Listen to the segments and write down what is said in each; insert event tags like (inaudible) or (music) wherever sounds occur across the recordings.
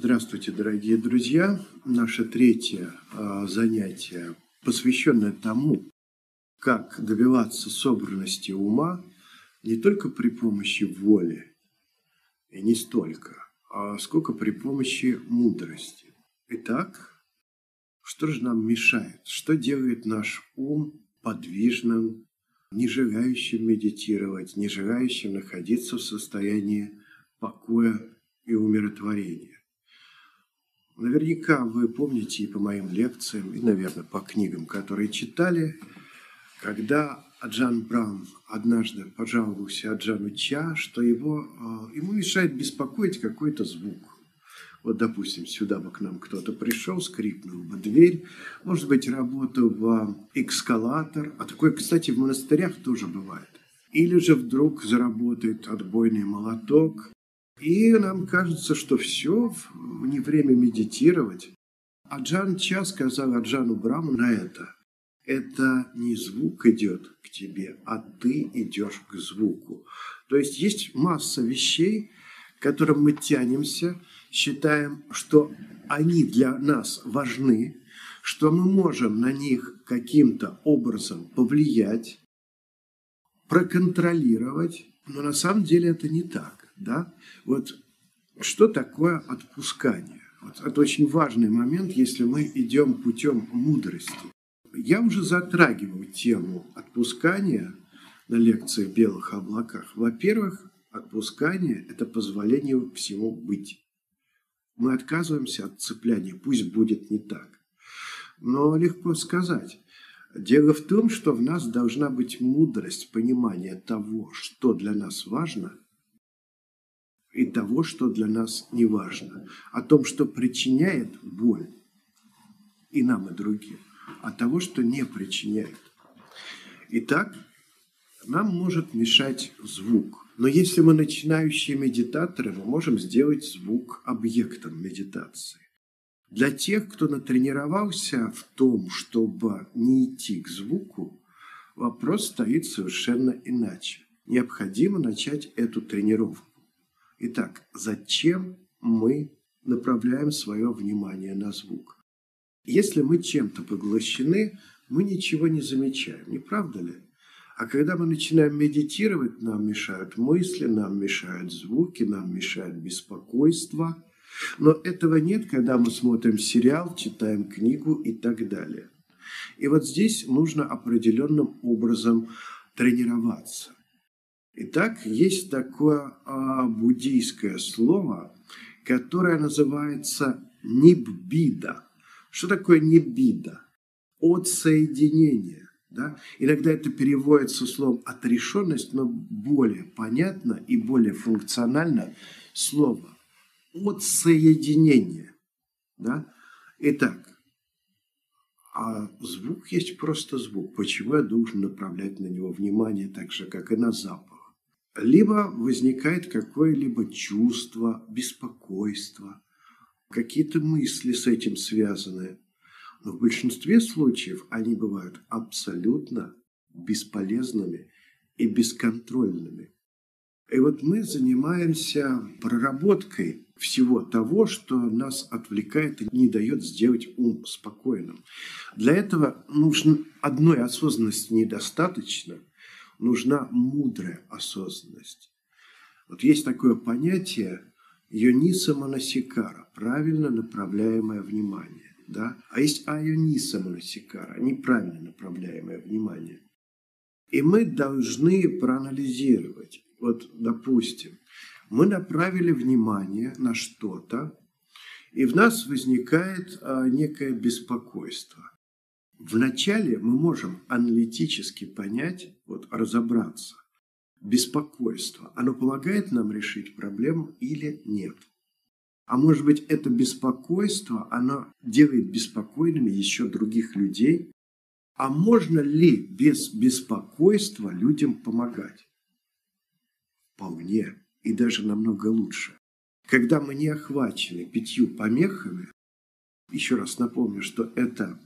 Здравствуйте, дорогие друзья. Наше третье а, занятие, посвященное тому, как добиваться собранности ума не только при помощи воли, и не столько, а сколько при помощи мудрости. Итак, что же нам мешает? Что делает наш ум подвижным, не желающим медитировать, не желающим находиться в состоянии покоя и умиротворения? Наверняка вы помните и по моим лекциям, и, наверное, по книгам, которые читали, когда Аджан Брам однажды пожаловался Аджану Ча, что его, а, ему мешает беспокоить какой-то звук. Вот, допустим, сюда бы к нам кто-то пришел, скрипнул бы дверь, может быть, работал бы экскалатор, а такое, кстати, в монастырях тоже бывает. Или же вдруг заработает отбойный молоток, и нам кажется, что все, не время медитировать. Аджан Ча сказал Аджану Браму на это. Это не звук идет к тебе, а ты идешь к звуку. То есть есть масса вещей, к которым мы тянемся, считаем, что они для нас важны, что мы можем на них каким-то образом повлиять, проконтролировать, но на самом деле это не так. Да? Вот что такое отпускание? Вот это очень важный момент, если мы идем путем мудрости. Я уже затрагивал тему отпускания на лекции в белых облаках. Во-первых, отпускание – это позволение всему быть. Мы отказываемся от цепляния, пусть будет не так. Но легко сказать. Дело в том, что в нас должна быть мудрость, понимание того, что для нас важно – и того, что для нас не важно, о том, что причиняет боль и нам, и другим, а того, что не причиняет. Итак, нам может мешать звук. Но если мы начинающие медитаторы, мы можем сделать звук объектом медитации. Для тех, кто натренировался в том, чтобы не идти к звуку, вопрос стоит совершенно иначе. Необходимо начать эту тренировку. Итак, зачем мы направляем свое внимание на звук? Если мы чем-то поглощены, мы ничего не замечаем, не правда ли? А когда мы начинаем медитировать, нам мешают мысли, нам мешают звуки, нам мешает беспокойство. Но этого нет, когда мы смотрим сериал, читаем книгу и так далее. И вот здесь нужно определенным образом тренироваться. Итак, есть такое а, буддийское слово, которое называется ниббида. Что такое ниббида? Отсоединение. Да? Иногда это переводится словом отрешенность, но более понятно и более функционально слово отсоединение. Да? Итак, а звук есть просто звук. Почему я должен направлять на него внимание так же, как и на запах? Либо возникает какое-либо чувство, беспокойство, какие-то мысли с этим связаны. Но в большинстве случаев они бывают абсолютно бесполезными и бесконтрольными. И вот мы занимаемся проработкой всего того, что нас отвлекает и не дает сделать ум спокойным. Для этого нужно одной осознанности недостаточно – нужна мудрая осознанность. Вот есть такое понятие йониса моносикара, правильно направляемое внимание. Да? А есть айониса моносикара, неправильно направляемое внимание. И мы должны проанализировать. Вот, допустим, мы направили внимание на что-то, и в нас возникает а, некое беспокойство. Вначале мы можем аналитически понять, вот разобраться, беспокойство, оно помогает нам решить проблему или нет. А может быть, это беспокойство, оно делает беспокойными еще других людей. А можно ли без беспокойства людям помогать? Вполне. И даже намного лучше. Когда мы не охвачены пятью помехами, еще раз напомню, что это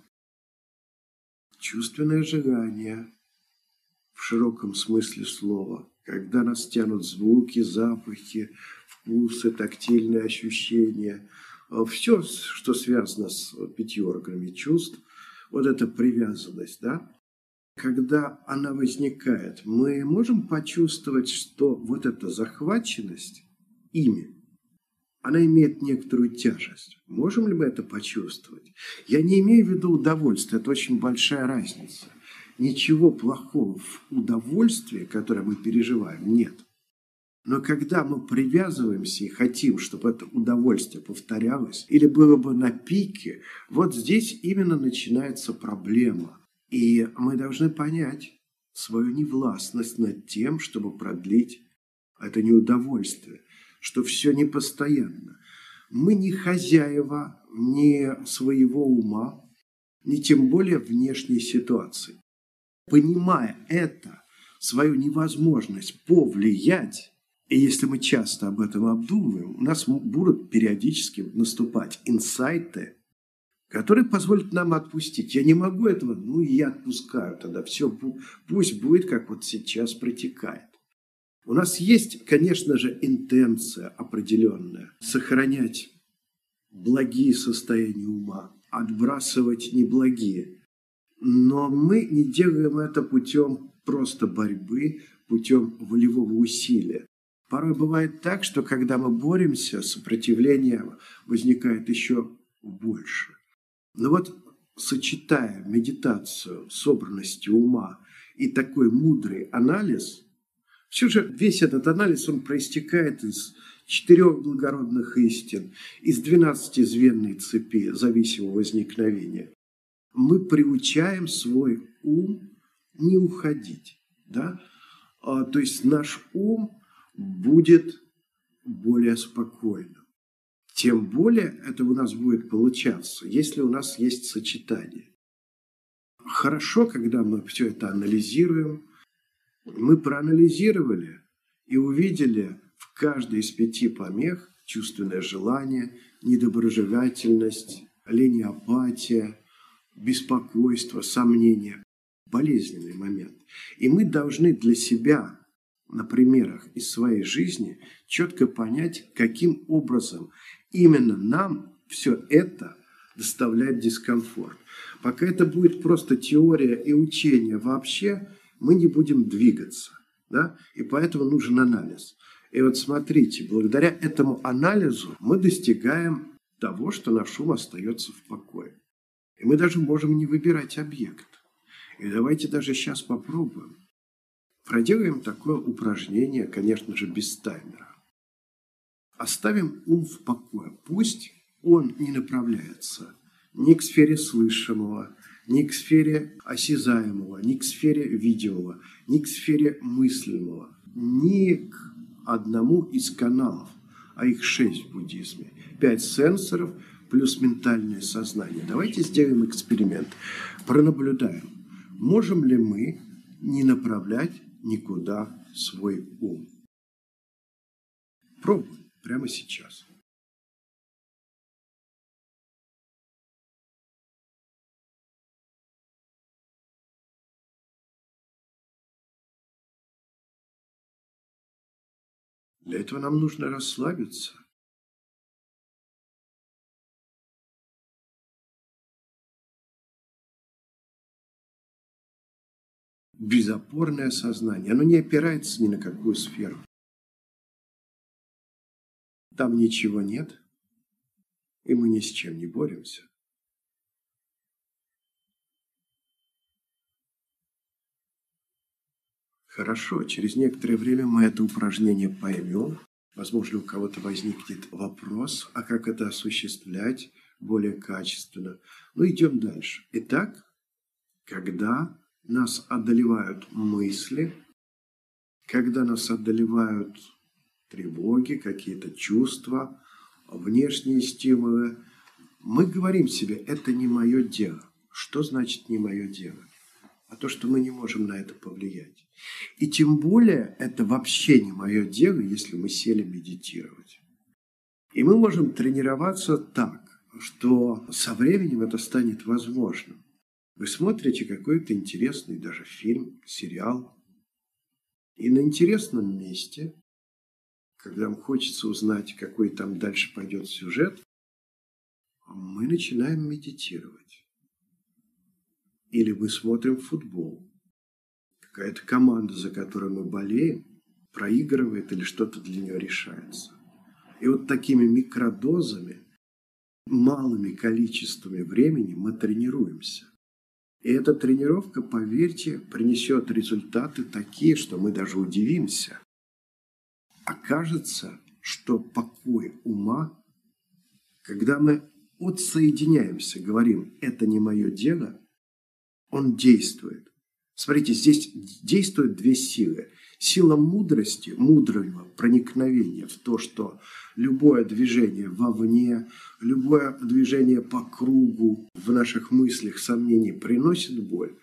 чувственное желание в широком смысле слова, когда нас тянут звуки, запахи, вкусы, тактильные ощущения, все, что связано с пятью органами чувств, вот эта привязанность, да, когда она возникает, мы можем почувствовать, что вот эта захваченность ими, она имеет некоторую тяжесть. Можем ли мы это почувствовать? Я не имею в виду удовольствие, это очень большая разница. Ничего плохого в удовольствии, которое мы переживаем, нет. Но когда мы привязываемся и хотим, чтобы это удовольствие повторялось или было бы на пике, вот здесь именно начинается проблема. И мы должны понять свою невластность над тем, чтобы продлить это неудовольствие, что все непостоянно. Мы не хозяева ни своего ума, ни тем более внешней ситуации. Понимая это, свою невозможность повлиять, и если мы часто об этом обдумываем, у нас будут периодически наступать инсайты, которые позволят нам отпустить. Я не могу этого, ну и я отпускаю тогда. Все, пусть будет, как вот сейчас протекает. У нас есть, конечно же, интенция определенная. Сохранять благие состояния ума, отбрасывать неблагие. Но мы не делаем это путем просто борьбы, путем волевого усилия. Порой бывает так, что когда мы боремся, сопротивление возникает еще больше. Но вот сочетая медитацию, собранности ума и такой мудрый анализ, все же весь этот анализ, он проистекает из четырех благородных истин, из двенадцатизвенной цепи зависимого возникновения. Мы приучаем свой ум не уходить. Да? А, то есть наш ум будет более спокойным. Тем более это у нас будет получаться, если у нас есть сочетание. Хорошо, когда мы все это анализируем. Мы проанализировали и увидели в каждой из пяти помех чувственное желание, недоброжелательность, лень апатия, беспокойство, сомнение, болезненный момент. И мы должны для себя на примерах из своей жизни четко понять, каким образом именно нам все это доставляет дискомфорт. Пока это будет просто теория и учение вообще, мы не будем двигаться. Да? И поэтому нужен анализ. И вот смотрите, благодаря этому анализу мы достигаем того, что наш ум остается в покое. И мы даже можем не выбирать объект. И давайте даже сейчас попробуем. Проделаем такое упражнение, конечно же, без таймера. Оставим ум в покое. Пусть он не направляется ни к сфере слышимого, ни к сфере осязаемого, ни к сфере видимого, ни к сфере мыслимого, ни к одному из каналов, а их шесть в буддизме. Пять сенсоров плюс ментальное сознание. Давайте сделаем эксперимент. Пронаблюдаем, можем ли мы не направлять никуда свой ум. Пробуй прямо сейчас. Для этого нам нужно расслабиться. безопорное сознание. Оно не опирается ни на какую сферу. Там ничего нет, и мы ни с чем не боремся. Хорошо, через некоторое время мы это упражнение поймем. Возможно, у кого-то возникнет вопрос, а как это осуществлять более качественно. Ну, идем дальше. Итак, когда нас одолевают мысли, когда нас одолевают тревоги, какие-то чувства, внешние стимулы, мы говорим себе, это не мое дело. Что значит не мое дело? А то, что мы не можем на это повлиять. И тем более это вообще не мое дело, если мы сели медитировать. И мы можем тренироваться так, что со временем это станет возможным. Вы смотрите какой-то интересный даже фильм, сериал, и на интересном месте, когда вам хочется узнать, какой там дальше пойдет сюжет, мы начинаем медитировать. Или мы смотрим футбол. Какая-то команда, за которую мы болеем, проигрывает или что-то для нее решается. И вот такими микродозами, малыми количествами времени мы тренируемся. И эта тренировка, поверьте, принесет результаты такие, что мы даже удивимся. Окажется, что покой ума, когда мы отсоединяемся, говорим, это не мое дело, он действует. Смотрите, здесь действуют две силы. Сила мудрости, мудрого проникновения в то, что любое движение вовне, любое движение по кругу в наших мыслях, сомнений приносит боль.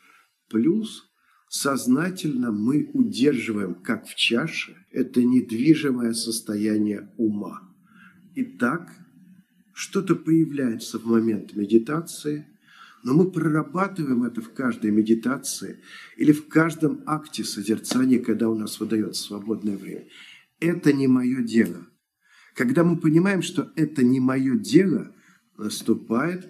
Плюс сознательно мы удерживаем, как в чаше, это недвижимое состояние ума. Итак, что-то появляется в момент медитации – но мы прорабатываем это в каждой медитации или в каждом акте созерцания, когда у нас выдается свободное время. Это не мое дело. Когда мы понимаем, что это не мое дело, наступает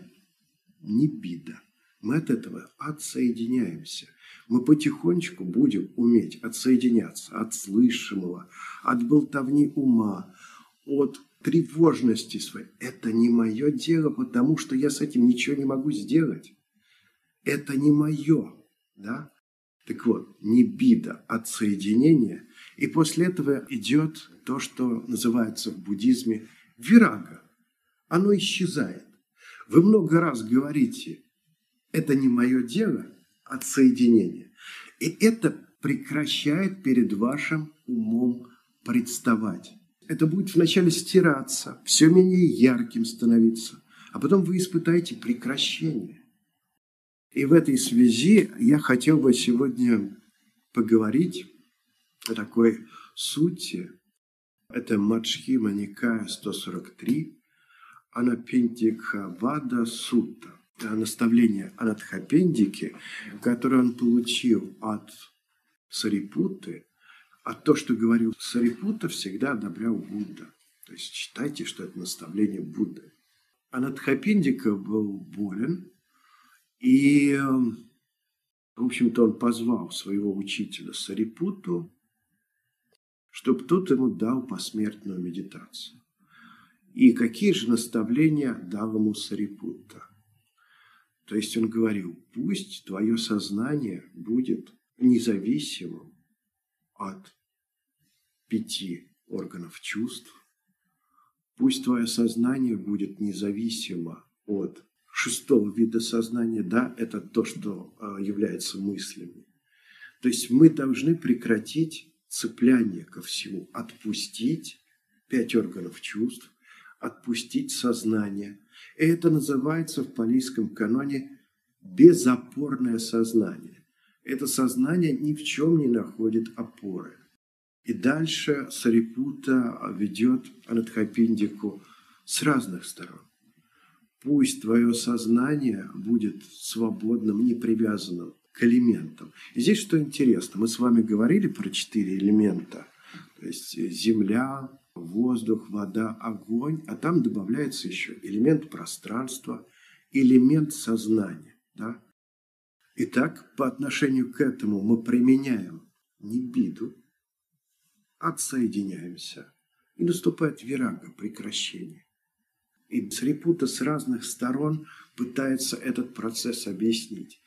небида. Мы от этого отсоединяемся. Мы потихонечку будем уметь отсоединяться от слышимого, от болтовни ума, от тревожности своей. Это не мое дело, потому что я с этим ничего не могу сделать. Это не мое. Да? Так вот, не бида, отсоединение. И после этого идет то, что называется в буддизме вирага. Оно исчезает. Вы много раз говорите, это не мое дело, отсоединение. И это прекращает перед вашим умом представать это будет вначале стираться, все менее ярким становиться, а потом вы испытаете прекращение. И в этой связи я хотел бы сегодня поговорить о такой сути. Это Мачхима Никая 143, Анапендикхавада Сутта, наставление о Надхапендике, которое он получил от Сарипуты – а то, что говорил Сарипута, всегда одобрял Будда. То есть считайте, что это наставление Будды. Анатхапиндика был болен, и, в общем-то, он позвал своего учителя Сарипуту, чтобы тот ему дал посмертную медитацию. И какие же наставления дал ему Сарипутта? То есть он говорил, пусть твое сознание будет независимым от пяти органов чувств. Пусть твое сознание будет независимо от шестого вида сознания, да, это то, что а, является мыслями. То есть мы должны прекратить цепляние ко всему, отпустить пять органов чувств, отпустить сознание. И это называется в палийском каноне безопорное сознание. Это сознание ни в чем не находит опоры. И дальше Сарипута ведет Анатхапиндику с разных сторон. Пусть твое сознание будет свободным, не привязанным к элементам. И здесь что интересно, мы с вами говорили про четыре элемента. То есть земля, воздух, вода, огонь, а там добавляется еще элемент пространства, элемент сознания. Да? Итак, по отношению к этому мы применяем не биду, отсоединяемся, и наступает вирага, прекращение. И Срипута с разных сторон пытается этот процесс объяснить.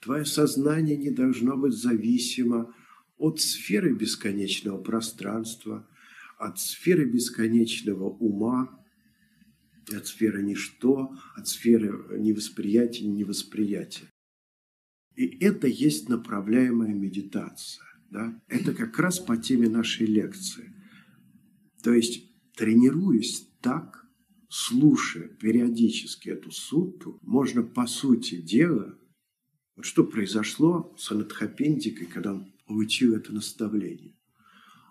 Твое сознание не должно быть зависимо от сферы бесконечного пространства, от сферы бесконечного ума, от сферы ничто, от сферы невосприятия, невосприятия. И это есть направляемая медитация. Да? Это как раз по теме нашей лекции. То есть, тренируясь так, слушая периодически эту сутту, можно, по сути дела, вот что произошло с Анатхапендикой, когда он получил это наставление.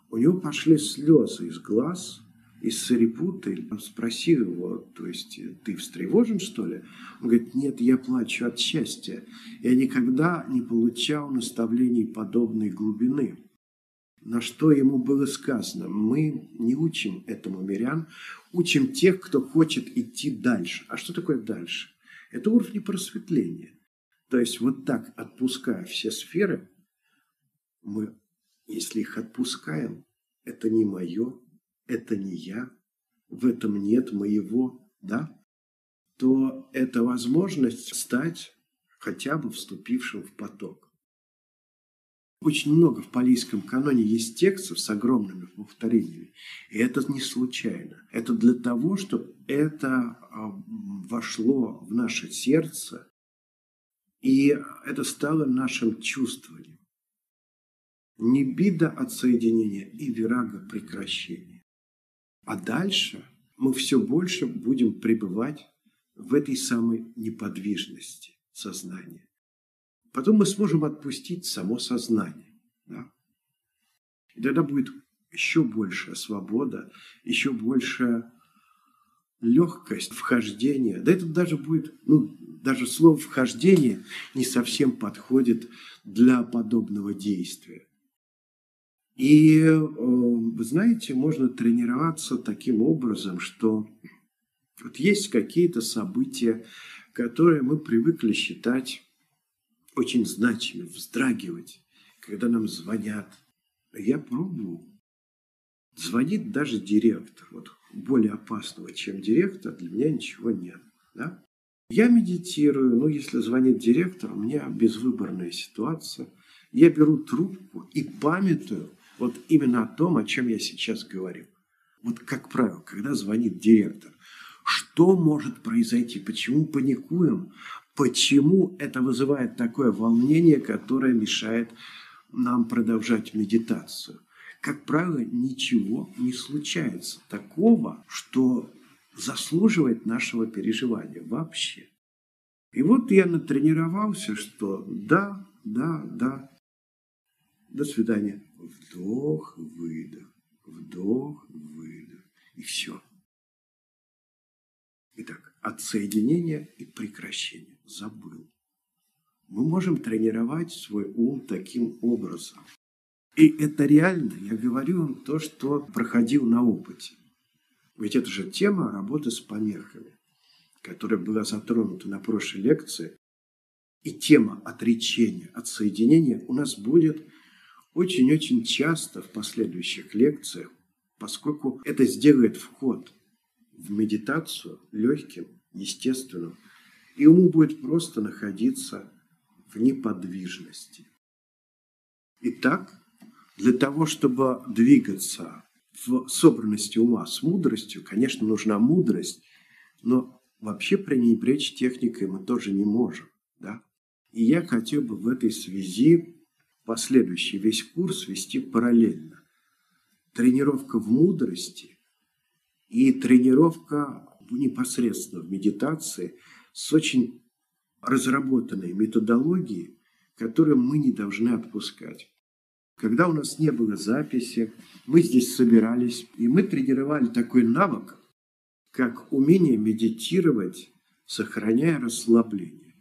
У него пошли слезы из глаз – и Сарипуты спросил его, то есть ты встревожен, что ли? Он говорит, нет, я плачу от счастья. Я никогда не получал наставлений подобной глубины. на что ему было сказано. Мы не учим этому мирян, учим тех, кто хочет идти дальше. А что такое дальше? Это уровни просветления. То есть вот так, отпуская все сферы, мы, если их отпускаем, это не мое, это не я, в этом нет моего, да, то это возможность стать хотя бы вступившим в поток. Очень много в палийском каноне есть текстов с огромными повторениями. И это не случайно. Это для того, чтобы это а, вошло в наше сердце, и это стало нашим чувствованием. Не бида от соединения и вирага прекращения. А дальше мы все больше будем пребывать в этой самой неподвижности сознания. Потом мы сможем отпустить само сознание. Да? И тогда будет еще большая свобода, еще большая легкость вхождения. Да это даже будет, ну, даже слово вхождение не совсем подходит для подобного действия. И, э, вы знаете, можно тренироваться таким образом, что вот есть какие-то события, которые мы привыкли считать очень значимыми, вздрагивать, когда нам звонят. Я пробовал. Звонит даже директор. Вот более опасного, чем директор, для меня ничего нет. Да? Я медитирую, но если звонит директор, у меня безвыборная ситуация. Я беру трубку и памятую вот именно о том, о чем я сейчас говорю. Вот как правило, когда звонит директор, что может произойти? Почему паникуем? Почему это вызывает такое волнение, которое мешает нам продолжать медитацию? Как правило, ничего не случается такого, что заслуживает нашего переживания вообще. И вот я натренировался, что да, да, да, до свидания. Вдох, выдох, вдох, выдох. И все. Итак, отсоединение и прекращение. Забыл. Мы можем тренировать свой ум таким образом. И это реально, я говорю вам то, что проходил на опыте. Ведь это же тема работы с помехами, которая была затронута на прошлой лекции. И тема отречения, отсоединения у нас будет очень-очень часто в последующих лекциях, поскольку это сделает вход в медитацию легким, естественным, и ему будет просто находиться в неподвижности. Итак, для того, чтобы двигаться в собранности ума с мудростью, конечно, нужна мудрость, но вообще пренебречь техникой мы тоже не можем. Да? И я хотел бы в этой связи последующий весь курс вести параллельно. Тренировка в мудрости и тренировка непосредственно в медитации с очень разработанной методологией, которую мы не должны отпускать. Когда у нас не было записи, мы здесь собирались, и мы тренировали такой навык, как умение медитировать, сохраняя расслабление.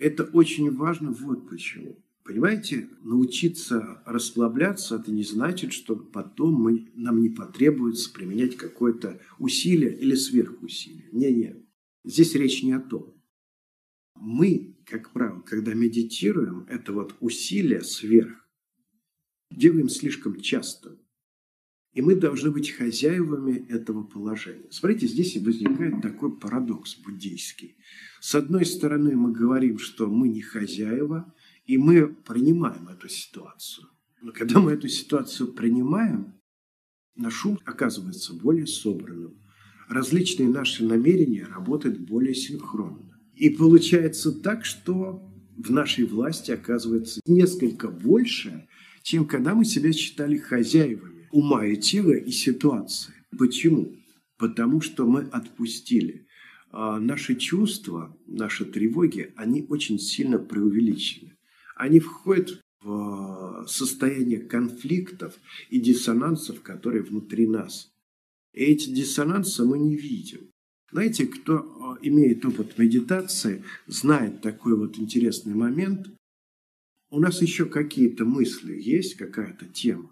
Это очень важно вот почему. Понимаете, научиться расслабляться, это не значит, что потом мы, нам не потребуется применять какое-то усилие или сверхусилие. Не-не, здесь речь не о том. Мы, как правило, когда медитируем, это вот усилие сверх, делаем слишком часто. И мы должны быть хозяевами этого положения. Смотрите, здесь возникает такой парадокс буддийский. С одной стороны, мы говорим, что мы не хозяева, и мы принимаем эту ситуацию. Но когда мы эту ситуацию принимаем, наш ум оказывается более собранным. Различные наши намерения работают более синхронно. И получается так, что в нашей власти оказывается несколько больше, чем когда мы себя считали хозяевами ума и тела и ситуации. Почему? Потому что мы отпустили. А наши чувства, наши тревоги, они очень сильно преувеличены они входят в состояние конфликтов и диссонансов, которые внутри нас. И эти диссонансы мы не видим. Знаете, кто э, имеет опыт медитации, знает такой вот интересный момент. У нас еще какие-то мысли есть, какая-то тема.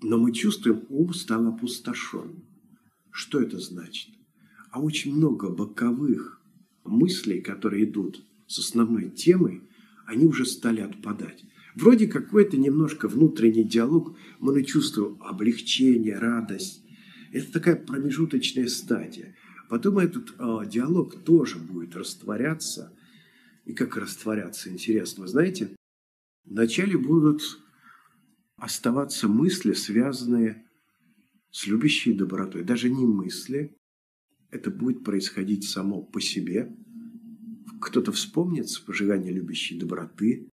Но мы чувствуем, ум стал опустошен. Что это значит? А очень много боковых мыслей, которые идут с основной темой, они уже стали отпадать. Вроде какой-то немножко внутренний диалог, мы чувствуем облегчение, радость. Это такая промежуточная стадия. Потом этот э, диалог тоже будет растворяться. И как растворяться, интересно. Вы знаете, вначале будут оставаться мысли, связанные с любящей добротой. Даже не мысли, это будет происходить само по себе. Кто-то вспомнит пожигание любящей доброты,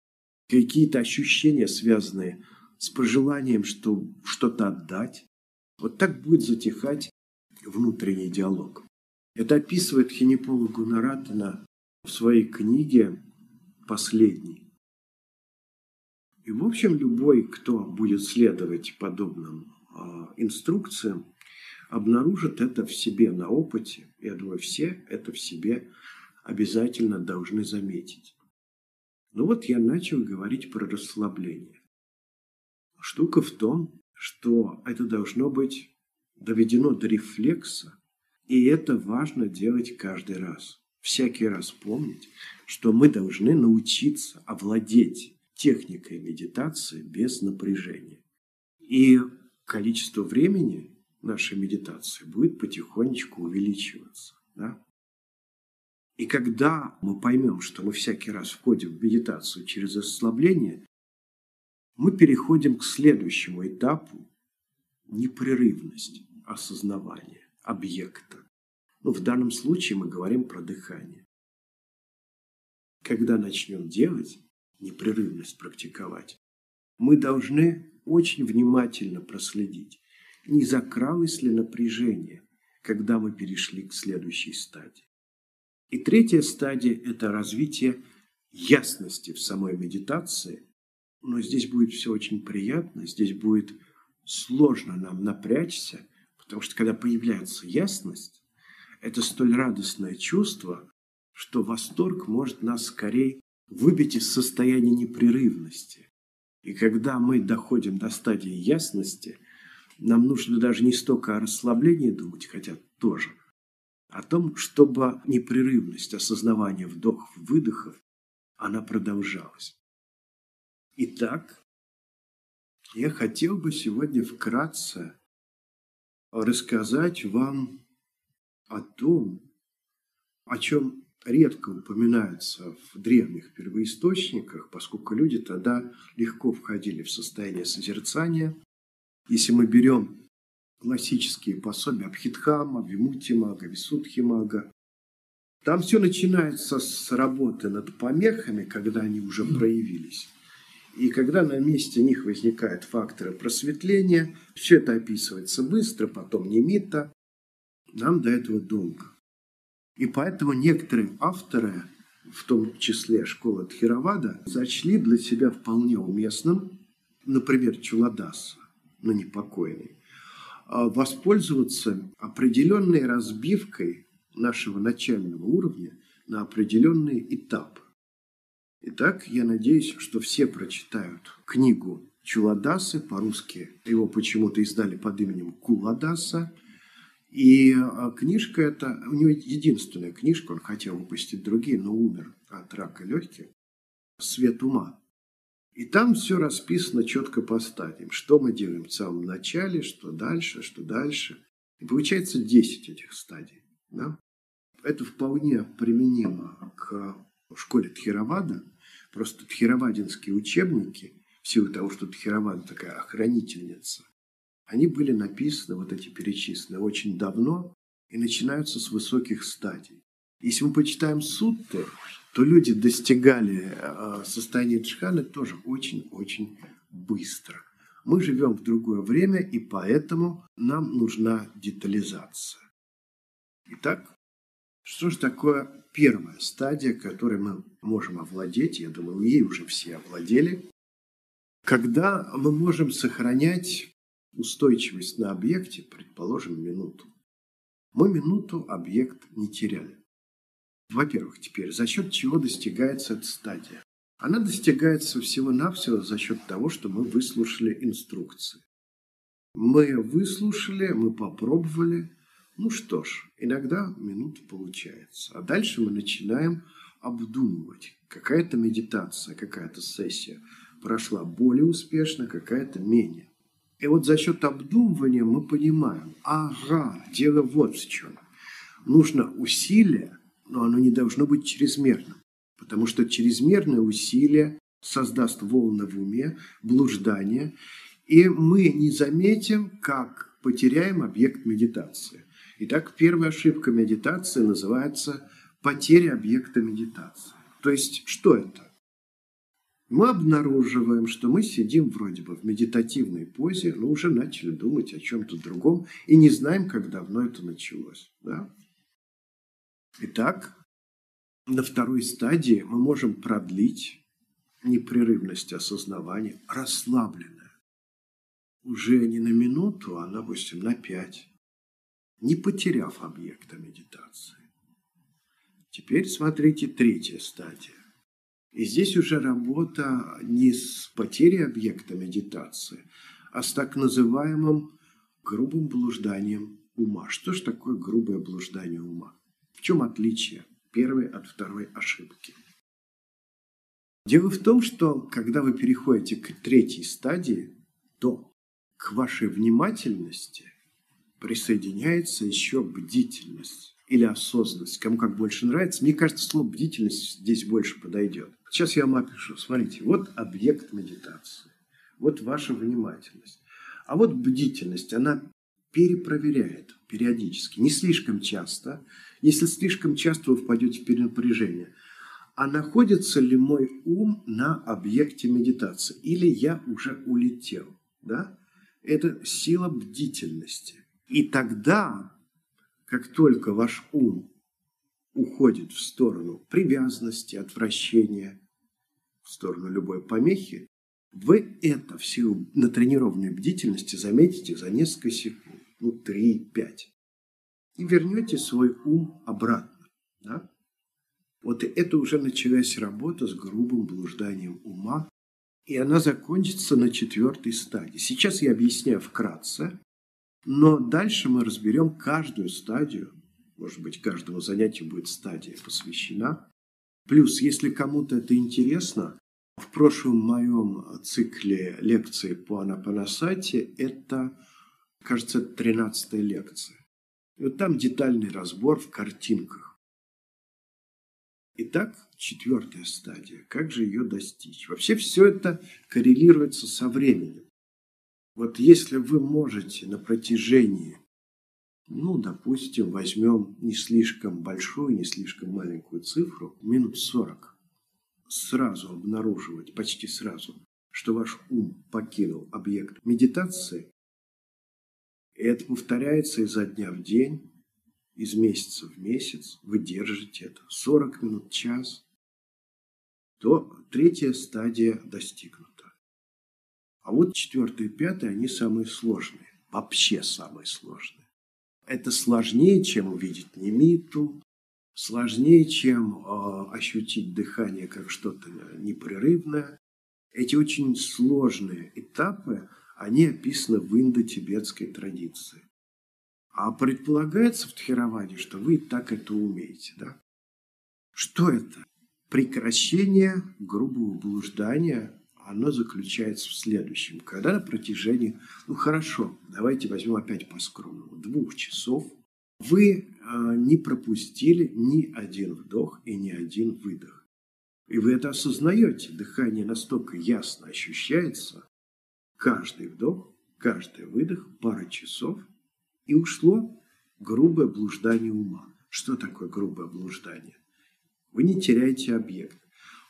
какие-то ощущения, связанные с пожеланием что, что-то отдать. Вот так будет затихать внутренний диалог. Это описывает Хенепола Гунаратана в своей книге «Последний». И, в общем, любой, кто будет следовать подобным э, инструкциям, обнаружит это в себе на опыте. Я думаю, все это в себе обязательно должны заметить. Ну вот я начал говорить про расслабление. Штука в том, что это должно быть доведено до рефлекса, и это важно делать каждый раз. Всякий раз помнить, что мы должны научиться овладеть техникой медитации без напряжения. И количество времени нашей медитации будет потихонечку увеличиваться. Да? И когда мы поймем, что мы всякий раз входим в медитацию через расслабление, мы переходим к следующему этапу – непрерывность осознавания объекта. Ну, в данном случае мы говорим про дыхание. Когда начнем делать, непрерывность практиковать, мы должны очень внимательно проследить, не закралось ли напряжение, когда мы перешли к следующей стадии. И третья стадия – это развитие ясности в самой медитации. Но здесь будет все очень приятно, здесь будет сложно нам напрячься, потому что когда появляется ясность, это столь радостное чувство, что восторг может нас скорее выбить из состояния непрерывности. И когда мы доходим до стадии ясности, нам нужно даже не столько о расслаблении думать, хотя тоже, о том, чтобы непрерывность осознавания вдохов-выдохов, она продолжалась. Итак, я хотел бы сегодня вкратце рассказать вам о том, о чем редко упоминается в древних первоисточниках, поскольку люди тогда легко входили в состояние созерцания. Если мы берем классические пособия Абхидхама, Вимутимага, Висудхимага, там все начинается с работы над помехами, когда они уже проявились. И когда на месте них возникают факторы просветления, все это описывается быстро, потом немито, нам до этого долго. И поэтому некоторые авторы, в том числе школа Тхировада, зачли для себя вполне уместным, например, Чуладаса, но не покойный, а воспользоваться определенной разбивкой нашего начального уровня на определенный этап. Итак, я надеюсь, что все прочитают книгу Чуладасы, по-русски его почему-то издали под именем Куладаса – и а, книжка эта, у него единственная книжка, он хотел выпустить другие, но умер от рака легких, «Свет ума». И там все расписано четко по стадиям. Что мы делаем в самом начале, что дальше, что дальше. И получается 10 этих стадий. Да? Это вполне применимо к школе Тхировада. Просто тхировадинские учебники, в силу того, что Тхировада такая охранительница они были написаны, вот эти перечисленные, очень давно и начинаются с высоких стадий. Если мы почитаем сутты, то люди достигали э, состояния джханы тоже очень-очень быстро. Мы живем в другое время, и поэтому нам нужна детализация. Итак, что же такое первая стадия, которой мы можем овладеть? Я думаю, ей уже все овладели. Когда мы можем сохранять устойчивость на объекте, предположим, минуту. Мы минуту объект не теряли. Во-первых, теперь, за счет чего достигается эта стадия? Она достигается всего-навсего за счет того, что мы выслушали инструкции. Мы выслушали, мы попробовали. Ну что ж, иногда минута получается. А дальше мы начинаем обдумывать. Какая-то медитация, какая-то сессия прошла более успешно, какая-то менее. И вот за счет обдумывания мы понимаем, ага, дело вот в чем. Нужно усилие, но оно не должно быть чрезмерным. Потому что чрезмерное усилие создаст волны в уме, блуждание, и мы не заметим, как потеряем объект медитации. Итак, первая ошибка медитации называется потеря объекта медитации. То есть, что это? Мы обнаруживаем, что мы сидим вроде бы в медитативной позе, но уже начали думать о чем-то другом и не знаем, как давно это началось. Да? Итак, на второй стадии мы можем продлить непрерывность осознавания, расслабленная. Уже не на минуту, а, допустим, на пять, не потеряв объекта медитации. Теперь смотрите третья стадия. И здесь уже работа не с потерей объекта медитации, а с так называемым грубым блужданием ума. Что же такое грубое блуждание ума? Чем отличие первой от второй ошибки? Дело в том, что когда вы переходите к третьей стадии, то к вашей внимательности присоединяется еще бдительность или осознанность, кому как больше нравится. Мне кажется, слово бдительность здесь больше подойдет. Сейчас я вам опишу. Смотрите, вот объект медитации, вот ваша внимательность. А вот бдительность, она перепроверяет периодически, не слишком часто. Если слишком часто вы впадете в перенапряжение, а находится ли мой ум на объекте медитации, или я уже улетел, да? Это сила бдительности. И тогда как только ваш ум уходит в сторону привязанности, отвращения, в сторону любой помехи, вы это в силу натренированной бдительности заметите за несколько секунд, ну, 3-5, и вернете свой ум обратно. Да? Вот это уже началась работа с грубым блужданием ума, и она закончится на четвертой стадии. Сейчас я объясняю вкратце, но дальше мы разберем каждую стадию. Может быть, каждому занятию будет стадия посвящена. Плюс, если кому-то это интересно, в прошлом моем цикле лекций по Анапанасати это, кажется, 13 лекция. И вот там детальный разбор в картинках. Итак, четвертая стадия. Как же ее достичь? Вообще все это коррелируется со временем. Вот если вы можете на протяжении, ну, допустим, возьмем не слишком большую, не слишком маленькую цифру, минут 40, сразу обнаруживать, почти сразу, что ваш ум покинул объект медитации, и это повторяется изо дня в день, из месяца в месяц, вы держите это 40 минут, час, то третья стадия достигнута. А вот четвертый и пятый, они самые сложные. Вообще самые сложные. Это сложнее, чем увидеть немиту, сложнее, чем э, ощутить дыхание как что-то непрерывное. Эти очень сложные этапы, они описаны в индо-тибетской традиции. А предполагается в Тхераваде, что вы и так это умеете. Да? Что это? Прекращение грубого блуждания оно заключается в следующем. Когда на протяжении, ну хорошо, давайте возьмем опять по-скромному, двух часов вы э, не пропустили ни один вдох и ни один выдох. И вы это осознаете, дыхание настолько ясно ощущается, каждый вдох, каждый выдох, пара часов, и ушло грубое блуждание ума. Что такое грубое блуждание? Вы не теряете объект.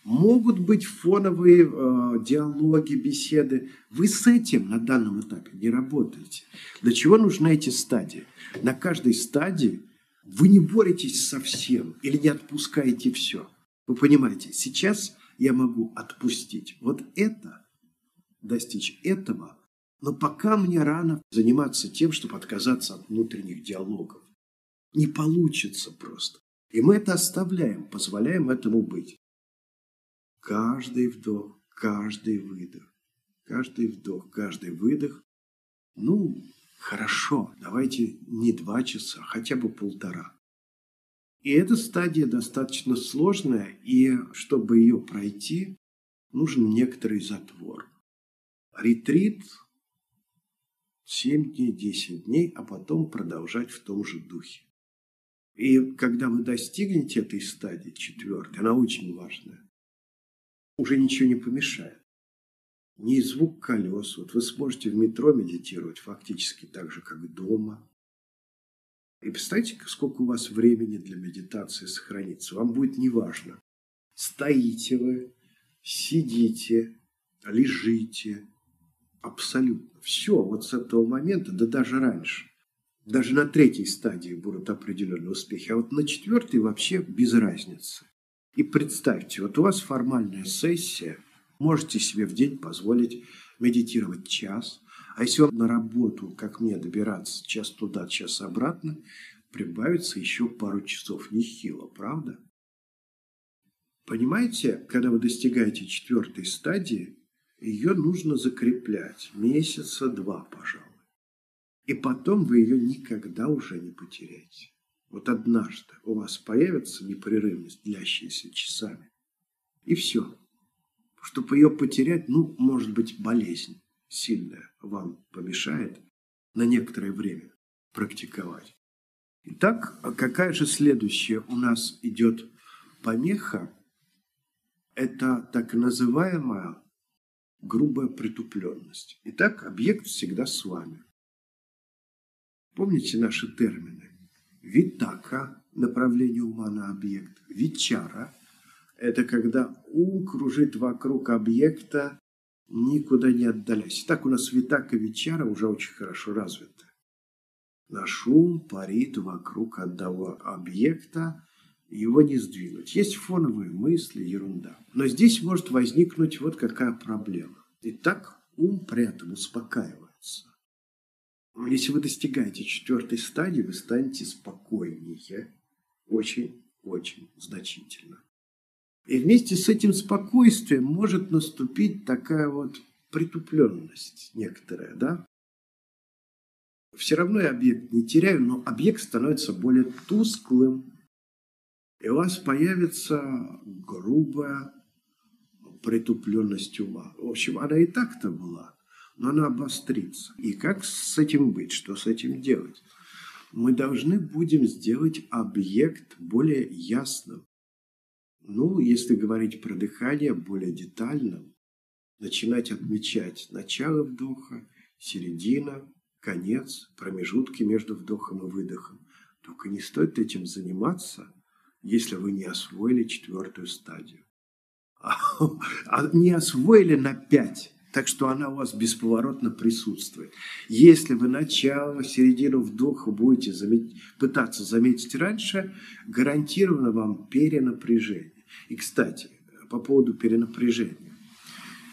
Могут быть фоновые э, диалоги, беседы. Вы с этим на данном этапе не работаете. Для чего нужны эти стадии? На каждой стадии вы не боретесь со всем или не отпускаете все. Вы понимаете, сейчас я могу отпустить вот это, достичь этого, но пока мне рано заниматься тем, чтобы отказаться от внутренних диалогов. Не получится просто. И мы это оставляем, позволяем этому быть. Каждый вдох, каждый выдох, каждый вдох, каждый выдох Ну, хорошо, давайте не два часа, хотя бы полтора. И эта стадия достаточно сложная, и чтобы ее пройти, нужен некоторый затвор. Ретрит 7 дней, 10 дней, а потом продолжать в том же духе. И когда вы достигнете этой стадии, четвертой, она очень важная, уже ничего не помешает. Ни звук колес. Вот вы сможете в метро медитировать фактически так же, как дома. И представьте, сколько у вас времени для медитации сохранится. Вам будет неважно, стоите вы, сидите, лежите. Абсолютно. Все вот с этого момента, да даже раньше. Даже на третьей стадии будут определенные успехи. А вот на четвертой вообще без разницы. И представьте, вот у вас формальная сессия, можете себе в день позволить медитировать час, а если вам на работу, как мне, добираться час туда, час обратно, прибавится еще пару часов. Нехило, правда? Понимаете, когда вы достигаете четвертой стадии, ее нужно закреплять месяца два, пожалуй. И потом вы ее никогда уже не потеряете. Вот однажды у вас появится непрерывность, длящаяся часами. И все. Чтобы ее потерять, ну, может быть, болезнь сильная вам помешает на некоторое время практиковать. Итак, а какая же следующая у нас идет помеха? Это так называемая грубая притупленность. Итак, объект всегда с вами. Помните наши термины? Витака – направление ума на объект. Вичара – это когда ум кружит вокруг объекта, никуда не отдаляясь. Так у нас витака вичара уже очень хорошо развиты. Наш ум парит вокруг одного объекта, его не сдвинуть. Есть фоновые мысли, ерунда. Но здесь может возникнуть вот какая проблема. Итак, ум при этом успокаивается. Если вы достигаете четвертой стадии, вы станете спокойнее. Очень-очень значительно. И вместе с этим спокойствием может наступить такая вот притупленность некоторая, да? Все равно я объект не теряю, но объект становится более тусклым. И у вас появится грубая притупленность ума. В общем, она и так-то была но она обострится. И как с этим быть? Что с этим делать? Мы должны будем сделать объект более ясным. Ну, если говорить про дыхание более детально, начинать отмечать начало вдоха, середина, конец, промежутки между вдохом и выдохом. Только не стоит этим заниматься, если вы не освоили четвертую стадию. А не освоили на пять, так что она у вас бесповоротно присутствует. Если вы начало, середину вдоха будете заметить, пытаться заметить раньше, гарантированно вам перенапряжение. И, кстати, по поводу перенапряжения.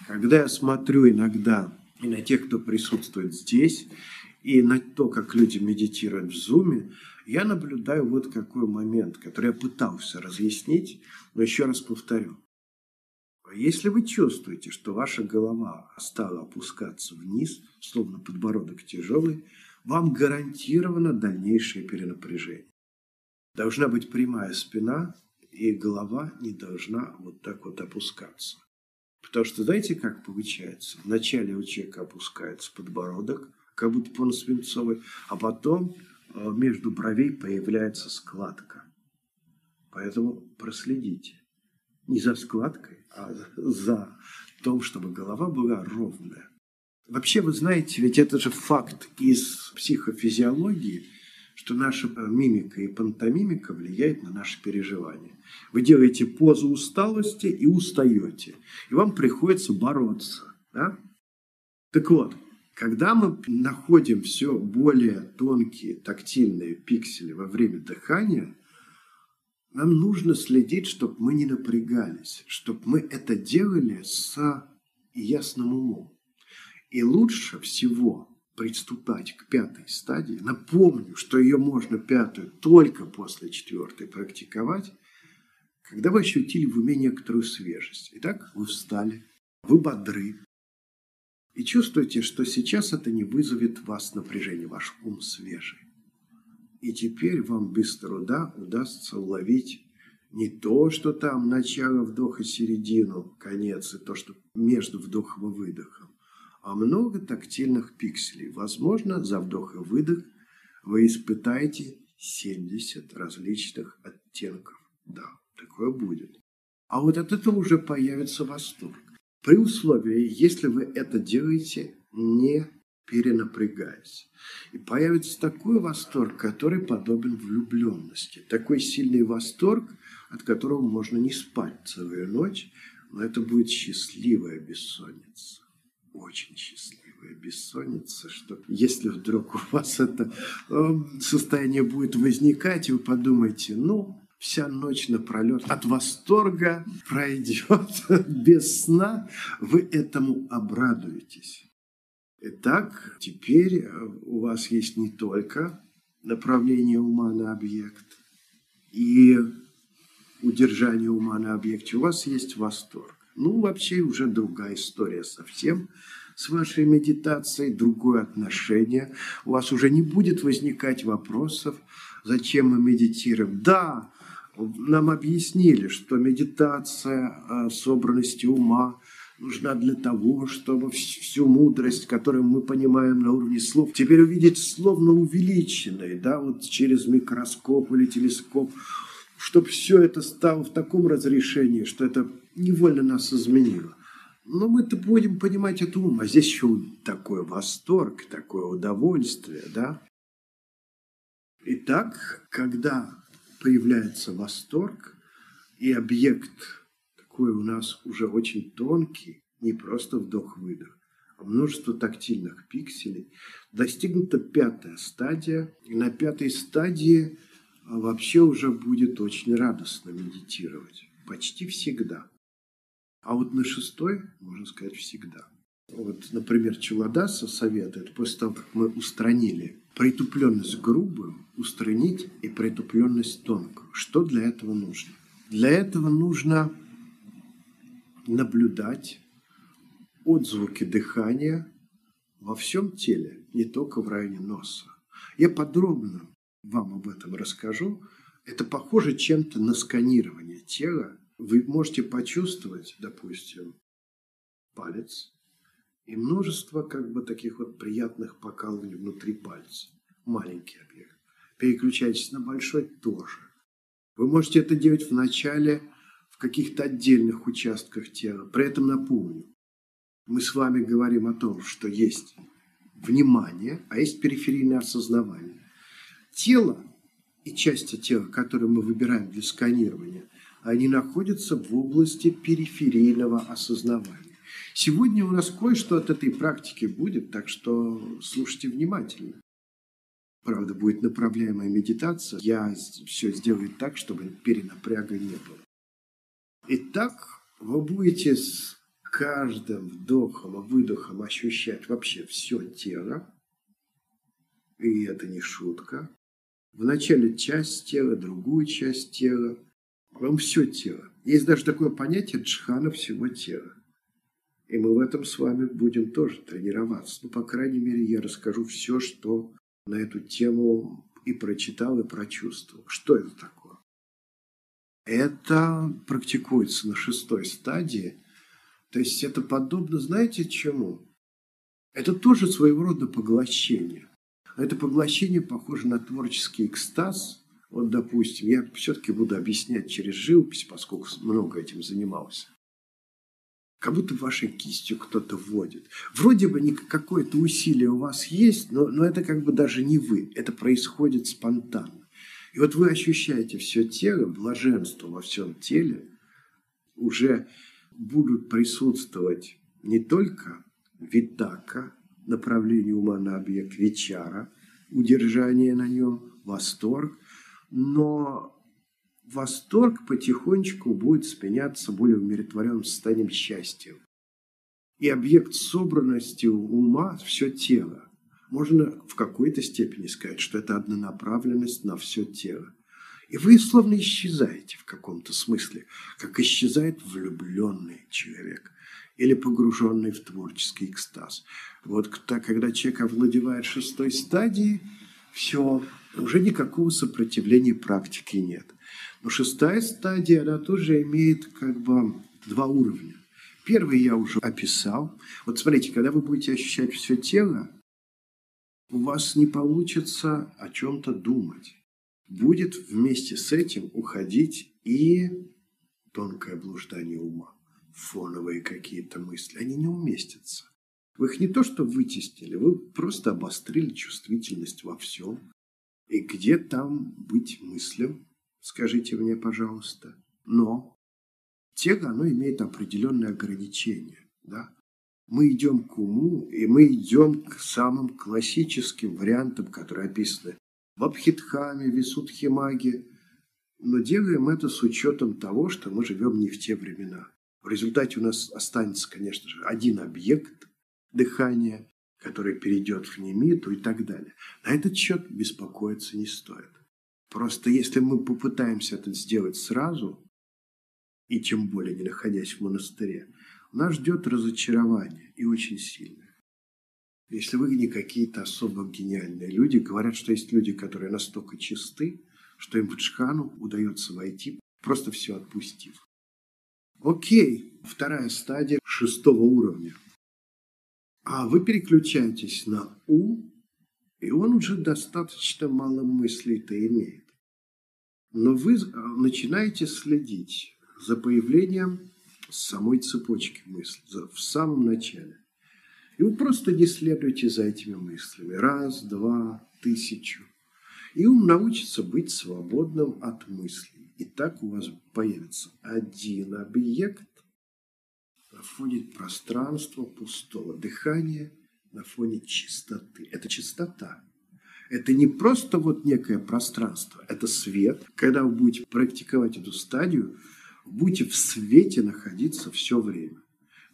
Когда я смотрю иногда и на тех, кто присутствует здесь, и на то, как люди медитируют в зуме, я наблюдаю вот какой момент, который я пытался разъяснить, но еще раз повторю. Если вы чувствуете, что ваша голова стала опускаться вниз, словно подбородок тяжелый, вам гарантировано дальнейшее перенапряжение. Должна быть прямая спина, и голова не должна вот так вот опускаться. Потому что знаете, как получается? Вначале у человека опускается подбородок, как будто он свинцовый, а потом между бровей появляется складка. Поэтому проследите не за складкой, а за том, чтобы голова была ровная. Вообще, вы знаете, ведь это же факт из психофизиологии, что наша мимика и пантомимика влияет на наши переживания. Вы делаете позу усталости и устаете, и вам приходится бороться. Да? Так вот, когда мы находим все более тонкие тактильные пиксели во время дыхания – нам нужно следить, чтобы мы не напрягались, чтобы мы это делали с ясным умом. И лучше всего приступать к пятой стадии. Напомню, что ее можно пятую только после четвертой практиковать, когда вы ощутили в уме некоторую свежесть. Итак, вы встали, вы бодры, И чувствуете, что сейчас это не вызовет вас напряжение, ваш ум свежий. И теперь вам без труда удастся уловить не то, что там начало вдоха, середину, конец, и то, что между вдохом и выдохом, а много тактильных пикселей. Возможно, за вдох и выдох вы испытаете 70 различных оттенков. Да, такое будет. А вот от этого уже появится восторг. При условии, если вы это делаете не перенапрягаясь. И появится такой восторг, который подобен влюбленности. Такой сильный восторг, от которого можно не спать целую ночь, но это будет счастливая бессонница. Очень счастливая бессонница, что если вдруг у вас это эм, состояние будет возникать, и вы подумаете, ну, вся ночь напролет от восторга пройдет (laughs) без сна, вы этому обрадуетесь. Итак, теперь э, у вас есть не только направление ума на объект и удержание ума на объекте, у вас есть восторг. Ну, вообще уже другая история совсем с вашей медитацией, другое отношение. У вас уже не будет возникать вопросов, зачем мы медитируем. Да, нам объяснили, что медитация э, собранности ума нужна для того, чтобы всю мудрость, которую мы понимаем на уровне слов, теперь увидеть словно увеличенной, да, вот через микроскоп или телескоп, чтобы все это стало в таком разрешении, что это невольно нас изменило. Но мы-то будем понимать это ум, а здесь еще такой восторг, такое удовольствие, да. Итак, когда появляется восторг, и объект такой у нас уже очень тонкий, не просто вдох-выдох, а множество тактильных пикселей, достигнута пятая стадия, и на пятой стадии а, вообще уже будет очень радостно медитировать. Почти всегда. А вот на шестой, можно сказать, всегда. Вот, например, Челадаса советует, после того, как мы устранили притупленность грубую, устранить и притупленность тонкую. Что для этого нужно? Для этого нужно наблюдать отзвуки дыхания во всем теле, не только в районе носа. Я подробно вам об этом расскажу. Это похоже чем-то на сканирование тела. Вы можете почувствовать, допустим, палец, и множество как бы таких вот приятных покалываний внутри пальца. Маленький объект. Переключайтесь на большой тоже. Вы можете это делать в начале в каких-то отдельных участках тела. При этом напомню, мы с вами говорим о том, что есть внимание, а есть периферийное осознавание. Тело и части тела, которые мы выбираем для сканирования, они находятся в области периферийного осознавания. Сегодня у нас кое-что от этой практики будет, так что слушайте внимательно. Правда, будет направляемая медитация. Я все сделаю так, чтобы перенапряга не было. Итак, вы будете с каждым вдохом и выдохом ощущать вообще все тело. И это не шутка. Вначале часть тела, другую часть тела. Вам все тело. Есть даже такое понятие джхана всего тела. И мы в этом с вами будем тоже тренироваться. Ну, по крайней мере, я расскажу все, что на эту тему и прочитал, и прочувствовал. Что это такое? Это практикуется на шестой стадии. То есть это подобно, знаете, чему? Это тоже своего рода поглощение. Это поглощение похоже на творческий экстаз. Вот, допустим, я все-таки буду объяснять через живопись, поскольку много этим занимался как будто вашей кистью кто-то вводит. Вроде бы какое-то усилие у вас есть, но, но это как бы даже не вы. Это происходит спонтанно. И вот вы ощущаете все тело, блаженство во всем теле, уже будут присутствовать не только витака, направление ума на объект вечара, удержание на нем, восторг, но восторг потихонечку будет сменяться более умиротворенным состоянием счастья. И объект собранности ума – все тело. Можно в какой-то степени сказать, что это однонаправленность на все тело. И вы словно исчезаете в каком-то смысле, как исчезает влюбленный человек. или погруженный в творческий экстаз. Вот когда человек овладевает шестой стадией, все, уже никакого сопротивления практики нет. Но шестая стадия, она тоже имеет как бы два уровня. Первый я уже описал. Вот смотрите, когда вы будете ощущать все тело, у вас не получится о чем-то думать. Будет вместе с этим уходить и тонкое блуждание ума, фоновые какие-то мысли. Они не уместятся. Вы их не то что вытеснили, вы просто обострили чувствительность во всем. И где там быть мыслям, скажите мне, пожалуйста. Но тело, оно имеет определенные ограничения. Да? Мы идем к уму, и мы идем к самым классическим вариантам, которые описаны в Абхидхаме, Висудхимаге, но делаем это с учетом того, что мы живем не в те времена. В результате у нас останется, конечно же, один объект дыхания, который перейдет в немиту и так далее. На этот счет беспокоиться не стоит. Просто если мы попытаемся это сделать сразу, и тем более не находясь в монастыре, нас ждет разочарование и очень сильное. Если вы не какие-то особо гениальные люди, говорят, что есть люди, которые настолько чисты, что им в джхану удается войти, просто все отпустив. Окей, вторая стадия шестого уровня. А вы переключаетесь на ум, и он уже достаточно мало мыслей-то имеет. Но вы начинаете следить за появлением самой цепочки мыслей в самом начале. И вы просто не следуете за этими мыслями. Раз, два, тысячу. И ум научится быть свободным от мыслей. И так у вас появится один объект на фоне пространства пустого дыхания, на фоне чистоты. Это чистота. Это не просто вот некое пространство, это свет. Когда вы будете практиковать эту стадию, будете в свете находиться все время.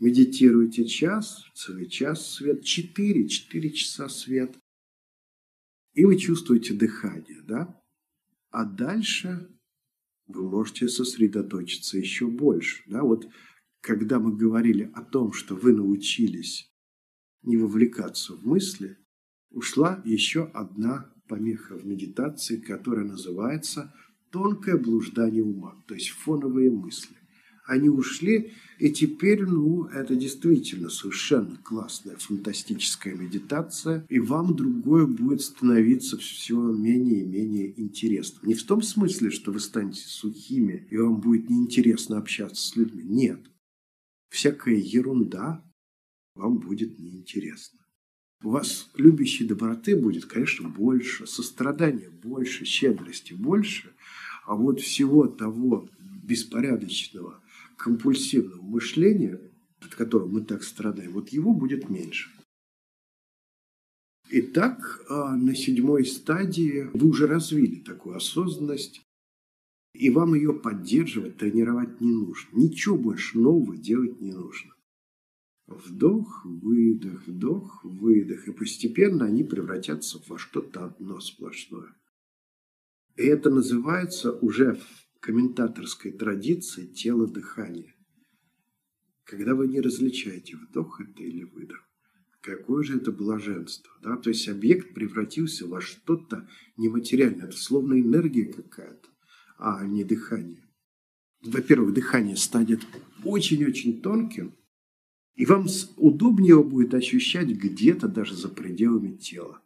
Медитируйте час, целый час свет, четыре, четыре часа свет. И вы чувствуете дыхание, да? А дальше вы можете сосредоточиться еще больше. Да? Вот когда мы говорили о том, что вы научились не вовлекаться в мысли, ушла еще одна помеха в медитации, которая называется тонкое блуждание ума, то есть фоновые мысли. Они ушли, и теперь, ну, это действительно совершенно классная, фантастическая медитация, и вам другое будет становиться все менее и менее интересным. Не в том смысле, что вы станете сухими, и вам будет неинтересно общаться с людьми. Нет. Всякая ерунда вам будет неинтересна. У вас любящей доброты будет, конечно, больше, сострадания больше, щедрости больше, а вот всего того беспорядочного, компульсивного мышления, от которого мы так страдаем, вот его будет меньше. Итак, а, на седьмой стадии вы уже развили такую осознанность, и вам ее поддерживать, тренировать не нужно. Ничего больше нового делать не нужно. Вдох, выдох, вдох, выдох. И постепенно они превратятся во что-то одно сплошное. И это называется уже в комментаторской традиции тело дыхания. Когда вы не различаете, вдох это или выдох. Какое же это блаженство. Да? То есть объект превратился во что-то нематериальное. Это словно энергия какая-то, а не дыхание. Во-первых, дыхание станет очень-очень тонким, и вам удобнее его будет ощущать где-то даже за пределами тела.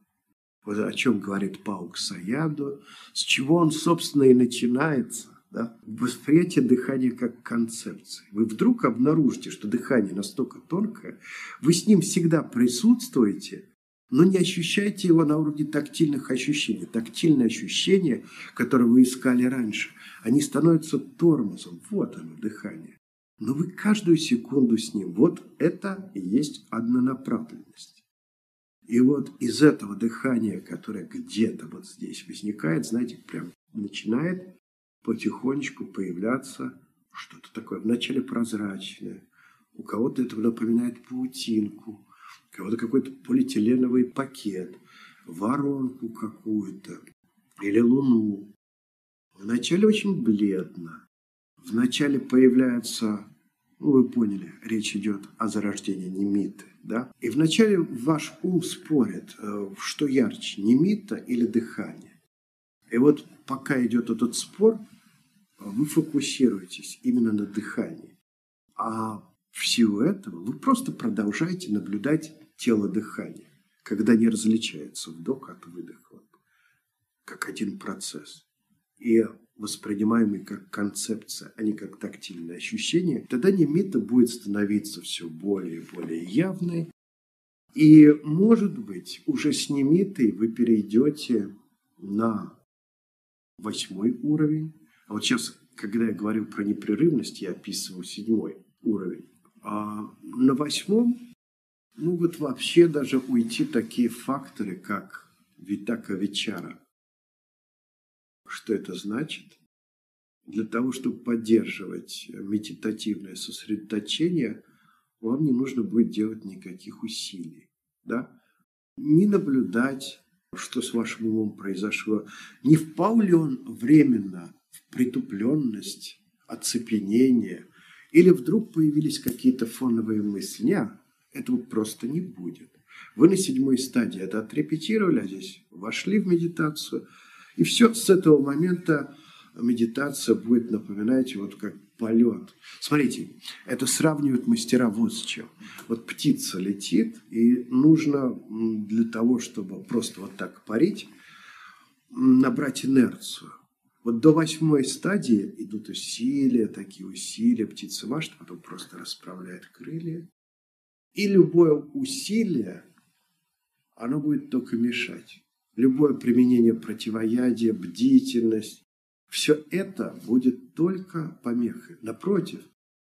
Вот о чем говорит Паук Саядо, с чего он, собственно, и начинается. Да? Восприятие дыхания как концепции. Вы вдруг обнаружите, что дыхание настолько тонкое, вы с ним всегда присутствуете, но не ощущаете его на уровне тактильных ощущений. Тактильные ощущения, которые вы искали раньше, они становятся тормозом. Вот оно, дыхание но вы каждую секунду с ним. Вот это и есть однонаправленность. И вот из этого дыхания, которое где-то вот здесь возникает, знаете, прям начинает потихонечку появляться что-то такое. Вначале прозрачное, у кого-то это напоминает паутинку, у кого-то какой-то полиэтиленовый пакет, воронку какую-то или луну. Вначале очень бледно. Вначале появляется Ну, вы поняли, речь идет о зарождении немиты. Да? И вначале ваш ум спорит, э, что ярче, немита или дыхание. И вот пока идет этот спор, вы фокусируетесь именно на дыхании. А в силу этого вы просто продолжаете наблюдать тело дыхания, когда не различается вдох от выдоха, как один процесс. И воспринимаемый как концепция, а не как тактильное ощущение, тогда немита будет становиться все более и более явной. И, может быть, уже с немитой вы перейдете на восьмой уровень. А вот сейчас, когда я говорю про непрерывность, я описываю седьмой уровень. А на восьмом могут вообще даже уйти такие факторы, как витака вечара. Что это значит? Для того, чтобы поддерживать медитативное сосредоточение, вам не нужно будет делать никаких усилий. Да? Не наблюдать, что с вашим умом произошло. Не впал ли он временно в притупленность, оцепенение, или вдруг появились какие-то фоновые мысли. Нет, этого просто не будет. Вы на седьмой стадии это отрепетировали, а здесь вошли в медитацию – и все с этого момента медитация будет напоминать вот как полет. Смотрите, это сравнивают мастера вот с чем. Вот птица летит, и нужно для того, чтобы просто вот так парить, набрать инерцию. Вот до восьмой стадии идут усилия, такие усилия, птица машет, потом просто расправляет крылья. И любое усилие, оно будет только мешать любое применение противоядия, бдительность, все это будет только помехой. Напротив,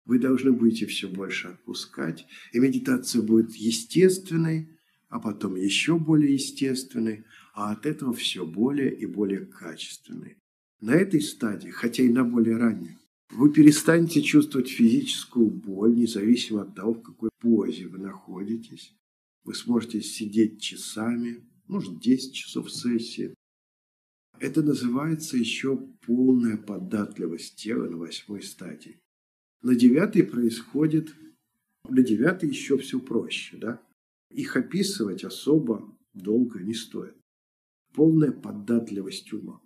вы должны будете все больше отпускать, и медитация будет естественной, а потом еще более естественной, а от этого все более и более качественной. На этой стадии, хотя и на более ранней, вы перестанете чувствовать физическую боль, независимо от того, в какой позе вы находитесь. Вы сможете сидеть часами, может 10 часов сессии. Это называется еще полная податливость тела на восьмой стадии. На девятой происходит, на девятой еще все проще. Да? Их описывать особо долго не стоит. Полная податливость ума.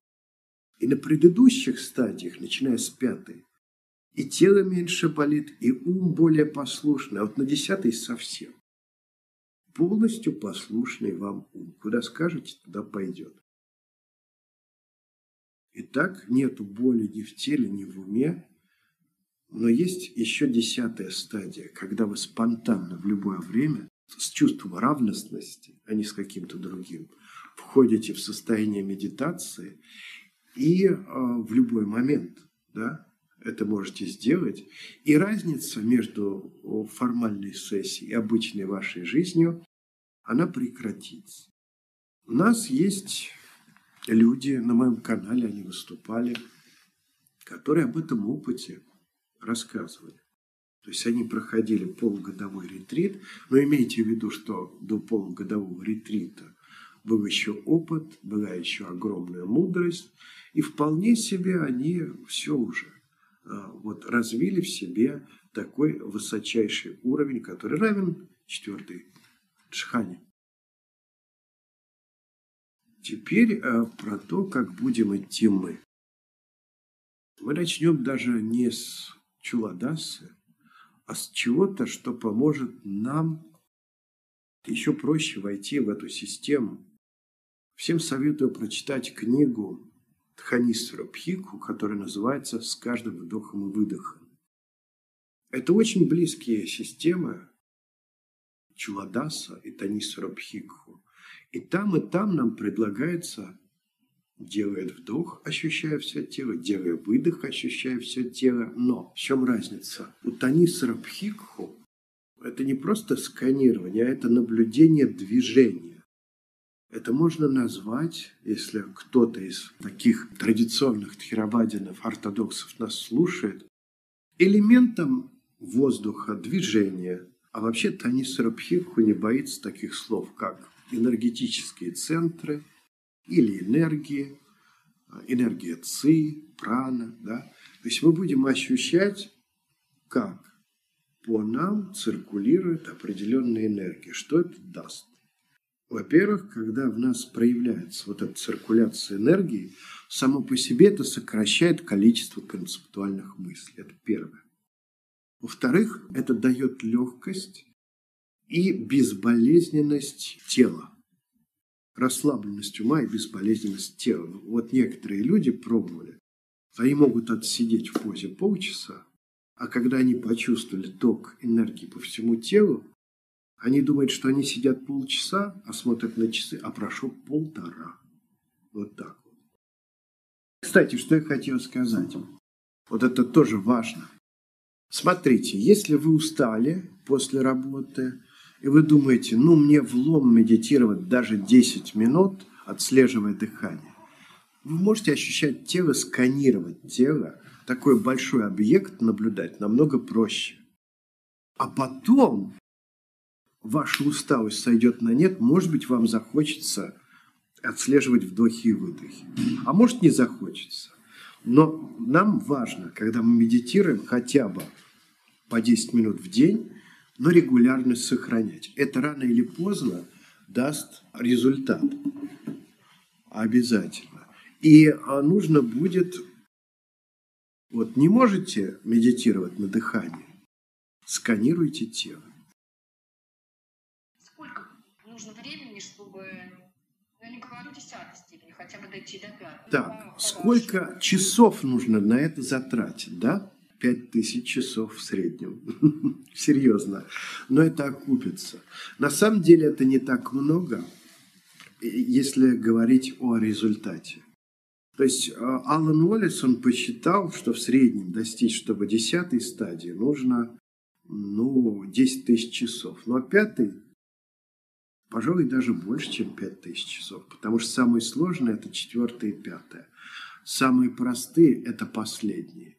И на предыдущих стадиях, начиная с пятой, и тело меньше болит, и ум более послушный, а вот на десятой совсем полностью послушный вам ум. Куда скажете, туда пойдет. Итак, нету боли ни в теле, ни в уме, но есть еще десятая стадия, когда вы спонтанно в любое время с чувством равностности, а не с каким-то другим, входите в состояние медитации и э, в любой момент, да, это можете сделать. И разница между формальной сессией и обычной вашей жизнью, она прекратится. У нас есть люди на моем канале, они выступали, которые об этом опыте рассказывали. То есть они проходили полугодовой ретрит, но имейте в виду, что до полугодового ретрита был еще опыт, была еще огромная мудрость, и вполне себе они все уже вот развили в себе такой высочайший уровень, который равен четвертой джхане. Теперь а, про то, как будем идти мы. Мы начнем даже не с чуладасы, а с чего-то, что поможет нам еще проще войти в эту систему. Всем советую прочитать книгу Тханисра Пхику, который называется «С каждым вдохом и выдохом». Это очень близкие системы Чуладаса и Танисра Пхикху. И там, и там нам предлагается, делая вдох, ощущая все тело, делая выдох, ощущая все тело. Но в чем разница? У Танисра Пхикху это не просто сканирование, а это наблюдение движения. Это можно назвать, если кто-то из таких традиционных тхирабадинов, ортодоксов нас слушает, элементом воздуха, движения. А вообще Танис Рабхирху не боится таких слов, как энергетические центры или энергии, энергия ци, прана. Да? То есть мы будем ощущать, как по нам циркулирует определенная энергия. Что это даст? Во-первых, когда в нас проявляется вот эта циркуляция энергии, само по себе это сокращает количество концептуальных мыслей. Это первое. Во-вторых, это дает легкость и безболезненность тела. Расслабленность ума и безболезненность тела. Вот некоторые люди пробовали. Они могут отсидеть в позе полчаса, а когда они почувствовали ток энергии по всему телу, они думают, что они сидят полчаса, а смотрят на часы, а прошло полтора. Вот так вот. Кстати, что я хотел сказать. Вот это тоже важно. Смотрите, если вы устали после работы, и вы думаете, ну, мне влом медитировать даже 10 минут, отслеживая дыхание, вы можете ощущать тело, сканировать тело, такой большой объект наблюдать намного проще. А потом ваша усталость сойдет на нет, может быть, вам захочется отслеживать вдохи и выдохи. А может, не захочется. Но нам важно, когда мы медитируем, хотя бы по 10 минут в день, но регулярность сохранять. Это рано или поздно даст результат. Обязательно. И а, нужно будет... Вот не можете медитировать на дыхании, сканируйте тело. нужно времени, чтобы, ну, я не говорю десятой степени, хотя бы дойти до пятой. Так, сколько часов нужно на это затратить, да? Пять тысяч часов в среднем. (laughs) Серьезно. Но это окупится. На самом деле это не так много, если говорить о результате. То есть э, Алан Уоллес, он посчитал, что в среднем достичь, чтобы десятой стадии нужно ну, 10 тысяч часов. А пятой пожалуй, даже больше, чем 5000 часов, потому что самые сложные – это четвертое и пятое. Самые простые – это последние.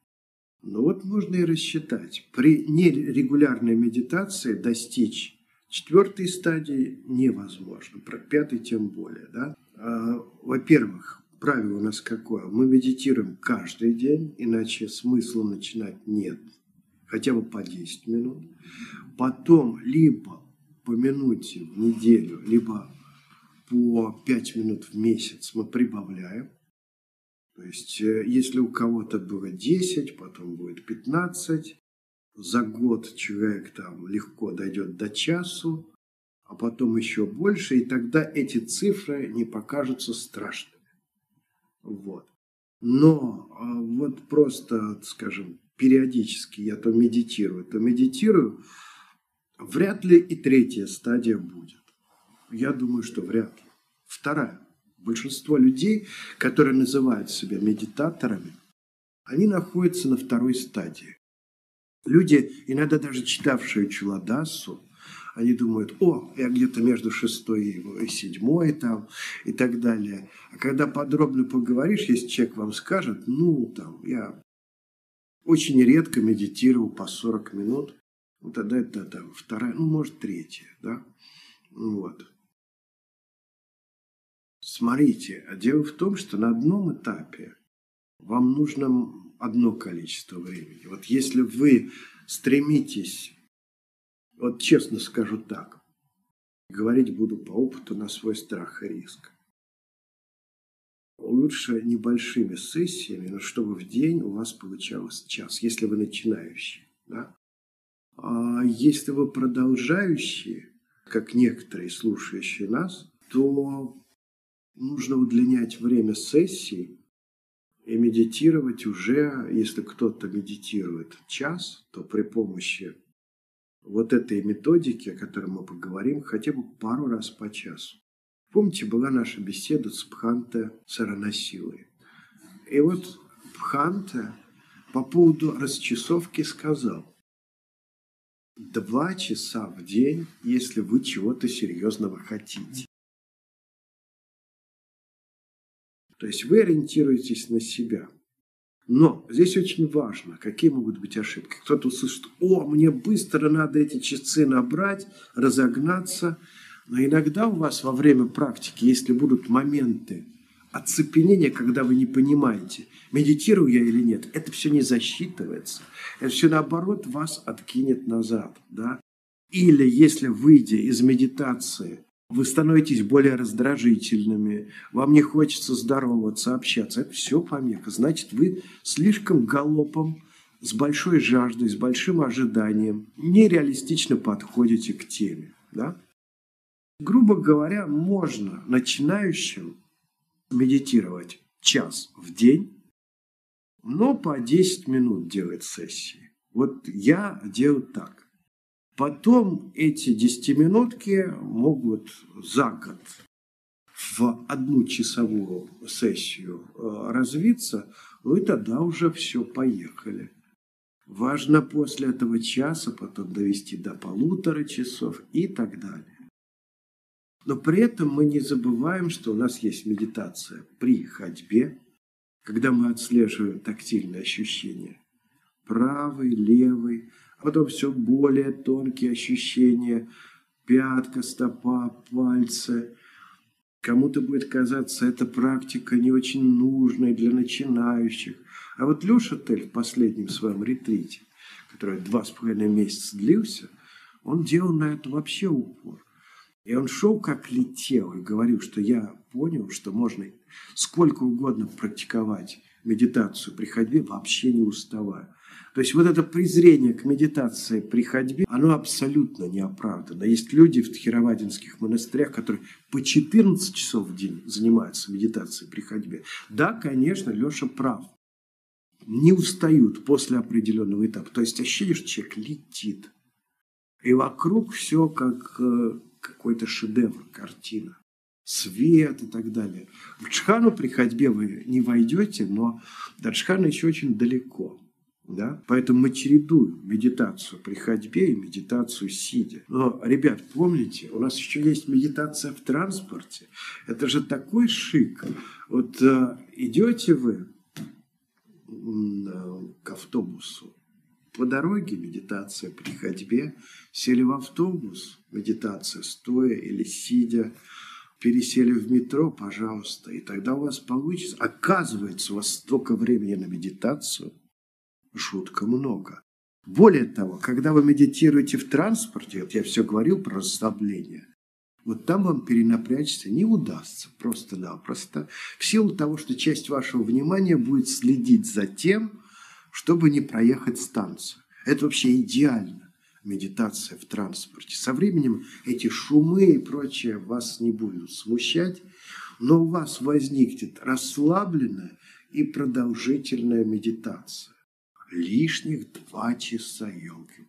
Ну вот можно и рассчитать. При нерегулярной медитации достичь четвертой стадии невозможно, про пятой тем более. Да? А, во-первых, правило у нас какое? Мы медитируем каждый день, иначе смысла начинать нет. Хотя бы по 10 минут. Потом либо по минуте в неделю, либо по 5 минут в месяц мы прибавляем. То есть, э, если у кого-то было 10, потом будет 15, за год человек там легко дойдет до часу, а потом еще больше, и тогда эти цифры не покажутся страшными. Вот. Но а, вот просто, скажем, периодически я то медитирую, то медитирую, Вряд ли и третья стадия будет. Я думаю, что вряд ли. Вторая. Большинство людей, которые называют себя медитаторами, они находятся на второй стадии. Люди, иногда даже читавшие Чуладасу, они думают, о, я где-то между шестой и седьмой там и так далее. А когда подробно поговоришь, если человек вам скажет, ну, там, я очень редко медитировал по 40 минут, ну, тогда это там, вторая, ну, может, третья, да? Вот. Смотрите, а дело в том, что на одном этапе вам нужно одно количество времени. Вот если вы стремитесь, вот честно скажу так, говорить буду по опыту на свой страх и риск. Лучше небольшими сессиями, но чтобы в день у вас получалось час, если вы начинающий. Да? А если вы продолжающие, как некоторые слушающие нас, то нужно удлинять время сессии и медитировать уже, если кто-то медитирует час, то при помощи вот этой методики, о которой мы поговорим, хотя бы пару раз по часу. Помните, была наша беседа с Пханте Саранасилой. И вот Пханте по поводу расчесовки сказал, Два часа в день, если вы чего-то серьезного хотите. То есть вы ориентируетесь на себя. Но здесь очень важно, какие могут быть ошибки. Кто-то услышит, о, мне быстро надо эти часы набрать, разогнаться. Но иногда у вас во время практики, если будут моменты оцепенение, когда вы не понимаете, медитирую я или нет. Это все не засчитывается. Это все, наоборот, вас откинет назад. Да? Или если, выйдя из медитации, вы становитесь более раздражительными, вам не хочется здороваться, общаться, это все помеха. Значит, вы слишком галопом, с большой жаждой, с большим ожиданием, нереалистично подходите к теме. Да? Грубо говоря, можно начинающим медитировать час в день, но по 10 минут делать сессии. Вот я делаю так. Потом эти 10-минутки могут за год в одну часовую сессию э, развиться, ну и тогда уже все, поехали. Важно после этого часа потом довести до полутора часов и так далее. Но при этом мы не забываем, что у нас есть медитация при ходьбе, когда мы отслеживаем тактильные ощущения. Правый, левый, а потом все более тонкие ощущения. Пятка, стопа, пальцы. Кому-то будет казаться эта практика не очень нужной для начинающих. А вот Леша Тель в последнем своем ретрите, который два с половиной месяца длился, он делал на это вообще упор. И он шел как летел и говорил, что я понял, что можно сколько угодно практиковать медитацию при ходьбе, вообще не уставая. То есть вот это презрение к медитации при ходьбе, оно абсолютно не оправдано. Есть люди в Тхировадинских монастырях, которые по 14 часов в день занимаются медитацией при ходьбе. Да, конечно, Леша прав. Не устают после определенного этапа. То есть ощущение, что человек летит. И вокруг все как э, какой-то шедевр, картина, свет и так далее. В Джхану при ходьбе вы не войдете, но до Джхана еще очень далеко. Да? Поэтому мы чередуем медитацию при ходьбе и медитацию сидя. Но, ребят, помните, у нас еще есть медитация в транспорте. Это же такой шик. Вот э, идете вы э, к автобусу, по дороге медитация при ходьбе, сели в автобус, медитация стоя или сидя, пересели в метро, пожалуйста, и тогда у вас получится. Оказывается, у вас столько времени на медитацию, жутко много. Более того, когда вы медитируете в транспорте, вот я все говорил про расслабление, вот там вам перенапрячься не удастся просто-напросто, в силу того, что часть вашего внимания будет следить за тем, чтобы не проехать станцию. Это вообще идеально, медитация в транспорте. Со временем эти шумы и прочее вас не будут смущать, но у вас возникнет расслабленная и продолжительная медитация. Лишних два часа, елки